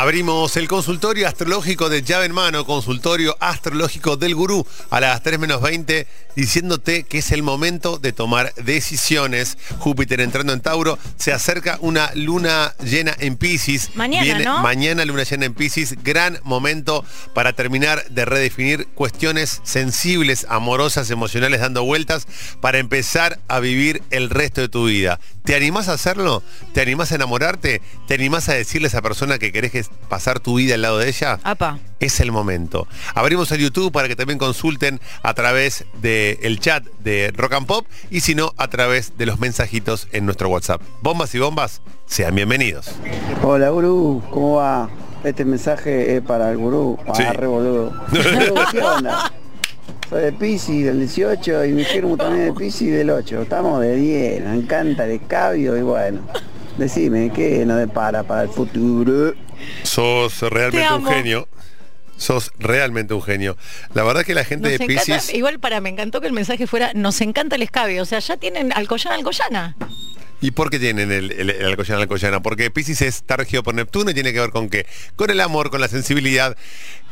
Abrimos el consultorio astrológico de llave en mano, consultorio astrológico del gurú a las 3 menos 20, diciéndote que es el momento de tomar decisiones. Júpiter entrando en Tauro, se acerca una luna llena en Pisces. Mañana, ¿no? Mañana luna llena en Pisces, gran momento para terminar de redefinir cuestiones sensibles, amorosas, emocionales, dando vueltas, para empezar a vivir el resto de tu vida. ¿Te animás a hacerlo? ¿Te animás a enamorarte? ¿Te animás a decirle a esa persona que querés que pasar tu vida al lado de ella? Apa. Es el momento. Abrimos el YouTube para que también consulten a través del chat de Rock and Pop y si no, a través de los mensajitos en nuestro WhatsApp. Bombas y bombas, sean bienvenidos. Hola gurú, ¿cómo va? Este mensaje es para el gurú. Ah, Sí. re boludo. ¿Qué onda? Soy de Pisces del 18 y mi firmo también de Pisces del 8. Estamos de 10, nos encanta el escabio y bueno. Decime, ¿qué nos depara para el futuro? Sos Te realmente un genio. Sos realmente un genio. La verdad que la gente Nos de Pisces... igual para, me encantó que el mensaje fuera, nos encanta el escabio. O sea, ya tienen Alcoyana, Alcoyana. ¿Y por qué tienen el, el, el Alcoyana Alcoyana? Porque Pisces está regido por Neptuno y tiene que ver con qué? Con el amor, con la sensibilidad,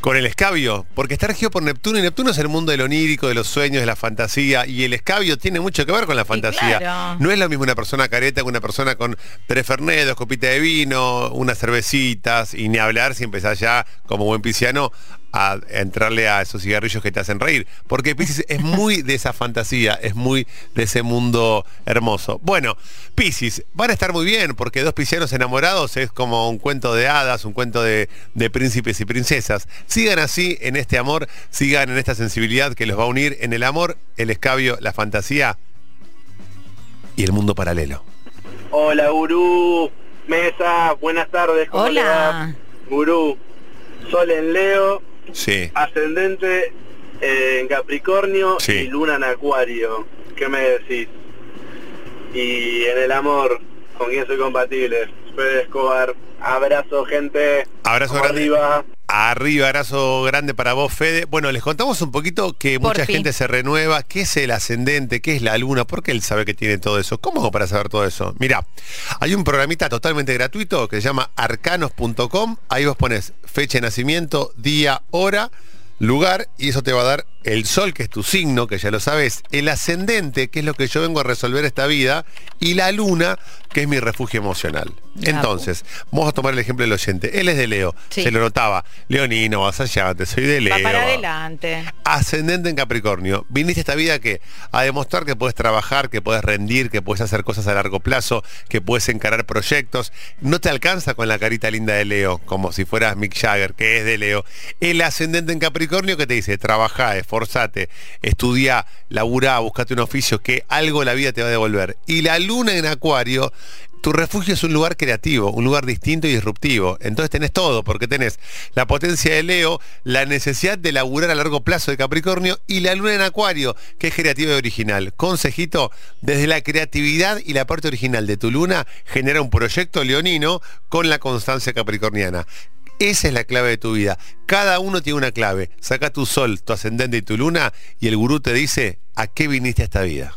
con el escabio. Porque está regido por Neptuno y Neptuno es el mundo del onírico, de los sueños, de la fantasía. Y el escabio tiene mucho que ver con la fantasía. claro. No es lo mismo una persona careta que una persona con tres fernet, dos copitas de vino, unas cervecitas y ni hablar si empezás ya como buen pisciano a entrarle a esos cigarrillos que te hacen reír. Porque Pisces es muy de esa fantasía, es muy de ese mundo hermoso. Bueno, Pisces, van a estar muy bien porque dos piscianos enamorados es como un cuento de hadas, un cuento de, de príncipes y princesas. Sigan así en este amor, sigan en esta sensibilidad que los va a unir en el amor, el escabio, la fantasía y el mundo paralelo. Hola, gurú. Mesa, buenas tardes. ¿cómo le Hola. va? Gurú. Sol en Leo, Sí. ascendente eh, en Capricornio Sí. y luna en Acuario. ¿Qué me decís? Y en el amor, ¿con quién soy compatible? Fede Escobar. Abrazo, gente. Abrazo grande. Arriba. Arriba, abrazo grande para vos, Fede. Bueno, les contamos un poquito que mucha gente se renueva. ¿Qué es el ascendente? ¿Qué es la luna? ¿Por qué él sabe que tiene todo eso? ¿Cómo hago para saber todo eso? Mira, hay un programita totalmente gratuito que se llama arcanos.com. Ahí vos pones fecha de nacimiento, día, hora, lugar y eso te va a dar el sol, que es tu signo, que ya lo sabes, el ascendente, que es lo que yo vengo a resolver esta vida, y la luna, que es mi refugio emocional. Ya, Entonces, vamos a tomar el ejemplo del oyente. Él es de Leo, Sí. se lo notaba. Leonino, vasallante, soy de Leo. Va para adelante. Ascendente en Capricornio. Viniste a esta vida que a demostrar que puedes trabajar, que puedes rendir, que puedes hacer cosas a largo plazo, que puedes encarar proyectos. No te alcanza con la carita linda de Leo, como si fueras Mick Jagger, que es de Leo. El ascendente en Capricornio que te dice, trabajá, esforzate, estudiá, laburá, buscate un oficio, que algo la vida te va a devolver. Y la luna en Acuario tu refugio es un lugar creativo, un lugar distinto y disruptivo. Entonces tenés todo, porque tenés la potencia de Leo, la necesidad de laburar a largo plazo de Capricornio y la luna en Acuario, que es creativa y original. Consejito, desde la creatividad y la parte original de tu luna, genera un proyecto leonino con la constancia capricorniana. Esa es la clave de tu vida. Cada uno tiene una clave. Saca tu sol, tu ascendente y tu luna y el gurú te dice a qué viniste a esta vida.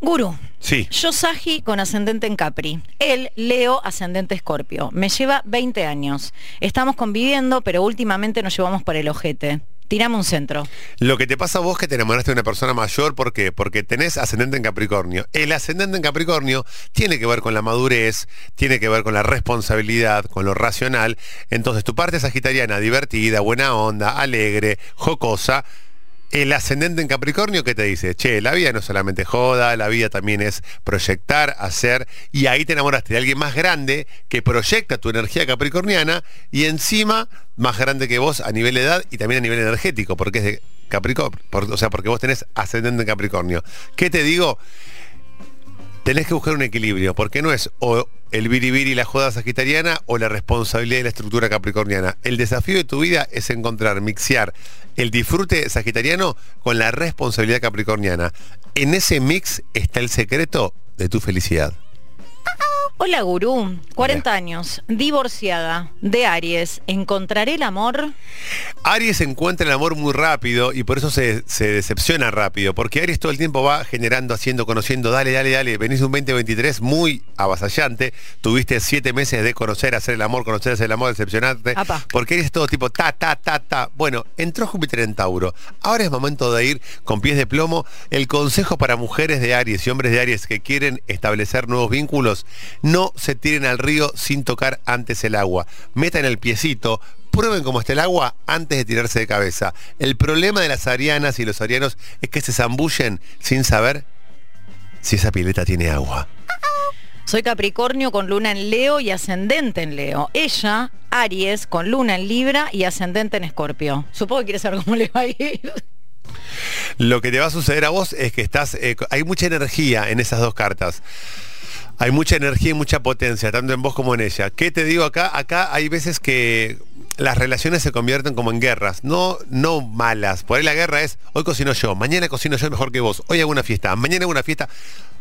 Gurú. Sí. Yo Sagi con ascendente en Capri. Él, Leo, ascendente Escorpio. Me lleva 20 años. Estamos conviviendo, pero últimamente nos llevamos por el ojete. Tirame un centro. Lo que te pasa a vos que te enamoraste de una persona mayor, ¿por qué? Porque tenés ascendente en Capricornio. El ascendente en Capricornio tiene que ver con la madurez, tiene que ver con la responsabilidad, con lo racional. Entonces tu parte sagitariana, divertida, buena onda, alegre, jocosa. El ascendente en Capricornio que te dice, che, la vida no solamente joda, la vida también es proyectar, hacer, y ahí te enamoraste de alguien más grande que proyecta tu energía capricorniana y encima más grande que vos a nivel de edad y también a nivel energético, porque es de Capricornio, por- o sea, porque vos tenés ascendente en Capricornio. ¿Qué te digo? Tenés que buscar un equilibrio, porque no es o el biribiri y la joda sagitariana o la responsabilidad y la estructura capricorniana. El desafío de tu vida es encontrar, mixear el disfrute sagitariano con la responsabilidad capricorniana. En ese mix está el secreto de tu felicidad. Hola gurú, 40 años, divorciada, de Aries, ¿encontraré el amor? Aries encuentra el amor muy rápido y por eso se, se decepciona rápido, porque Aries todo el tiempo va generando, haciendo, conociendo, dale, dale, dale, venís un 2023 muy avasallante, tuviste siete meses de conocer, hacer el amor, conocer, hacer el amor, decepcionarte, Apa. porque Aries es todo tipo ta, ta, ta, ta. Bueno, entró Júpiter en Tauro, ahora es momento de ir con pies de plomo. El consejo para mujeres de Aries y hombres de Aries que quieren establecer nuevos vínculos, no se tiren al río sin tocar antes el agua. Metan el piecito, prueben cómo está el agua antes de tirarse de cabeza. El problema de las arianas y los arianos es que se zambullen sin saber si esa pileta tiene agua. Soy Capricornio con luna en Leo y ascendente en Leo. Ella, Aries, con luna en Libra y ascendente en Escorpio. Supongo que quiere saber cómo le va a ir. Lo que te va a suceder a vos es que estás, eh, hay mucha energía en esas dos cartas. Hay mucha energía y mucha potencia, tanto en vos como en ella. ¿Qué te digo acá? Acá hay veces que las relaciones se convierten como en guerras, no, no malas. Por ahí la guerra es, hoy cocino yo, mañana cocino yo mejor que vos, hoy hago una fiesta, mañana hago una fiesta.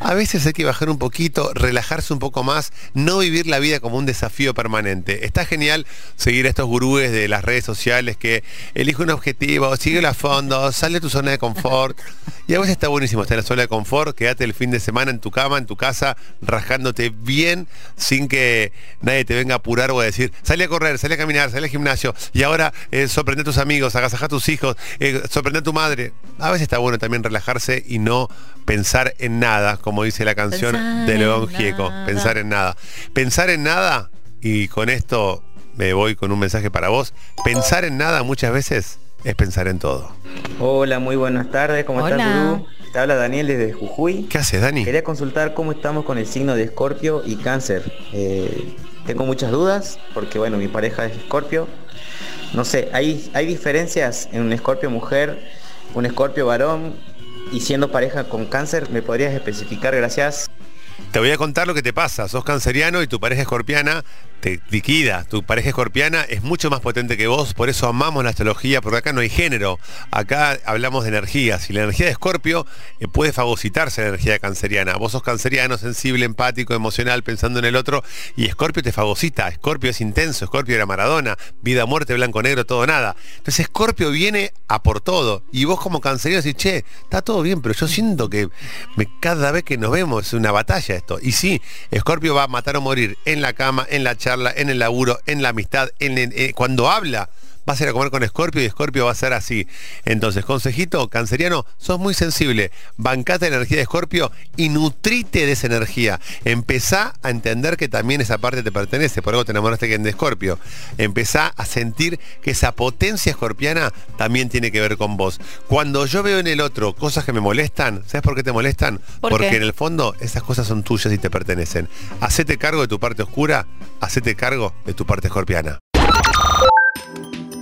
A veces hay que bajar un poquito, relajarse un poco más, no vivir la vida como un desafío permanente. Está genial seguir a estos gurúes de las redes sociales que elige un objetivo, sigue a fondo, sale de tu zona de confort. Y a veces está buenísimo estar en la zona de confort, quédate el fin de semana en tu cama, en tu casa, rajándote bien, sin que nadie te venga a apurar o a decir, sale a correr, sale a caminar, sale al gimnasio, y ahora eh, sorprende a tus amigos, agasaja a tus hijos, eh, sorprende a tu madre. A veces está bueno también relajarse y no pensar en nada, como dice la canción Pensar de León Gieco, pensar en nada. Pensar en nada, y con esto me voy con un mensaje para vos, pensar en nada muchas veces es pensar en todo. Hola, muy buenas tardes, ¿cómo Hola. estás, Gurú? Te habla Daniel desde Jujuy. ¿Qué haces, Dani? Quería consultar cómo estamos con el signo de Escorpio y Cáncer. Eh, tengo muchas dudas porque, bueno, mi pareja es Escorpio. No sé, ¿hay, hay diferencias en un Escorpio mujer, un Escorpio varón y siendo pareja con Cáncer? ¿Me podrías especificar? Gracias. Te voy a contar lo que te pasa. Sos canceriano y tu pareja escorpiana te liquida. Tu pareja escorpiana es mucho más potente que vos, por eso amamos la astrología, porque acá no hay género. Acá hablamos de energías. Y la energía de escorpio eh, puede fagocitarse la energía canceriana. Vos sos canceriano, sensible, empático, emocional, pensando en el otro, y escorpio te fagocita. Escorpio es intenso, escorpio era Maradona, vida, muerte, blanco, negro, todo, nada. Entonces escorpio viene a por todo. Y vos como canceriano decís, che, está todo bien, pero yo siento que me- cada vez que nos vemos es una batalla esto. Y sí, Escorpio va a matar o morir en la cama, en la charla, en el laburo, en la amistad, en, eh, cuando habla. Vas a ir a comer con Escorpio y Escorpio va a ser así. Entonces, consejito, canceriano, sos muy sensible. Bancate la energía de Escorpio y nutrite de esa energía. Empezá a entender que también esa parte te pertenece. Por algo te enamoraste que de Escorpio. Empezá a sentir que esa potencia escorpiana también tiene que ver con vos. Cuando yo veo en el otro cosas que me molestan, ¿sabes por qué te molestan? ¿Por Porque qué? en el fondo esas cosas son tuyas y te pertenecen. Hacete cargo de tu parte oscura, hacete cargo de tu parte escorpiana.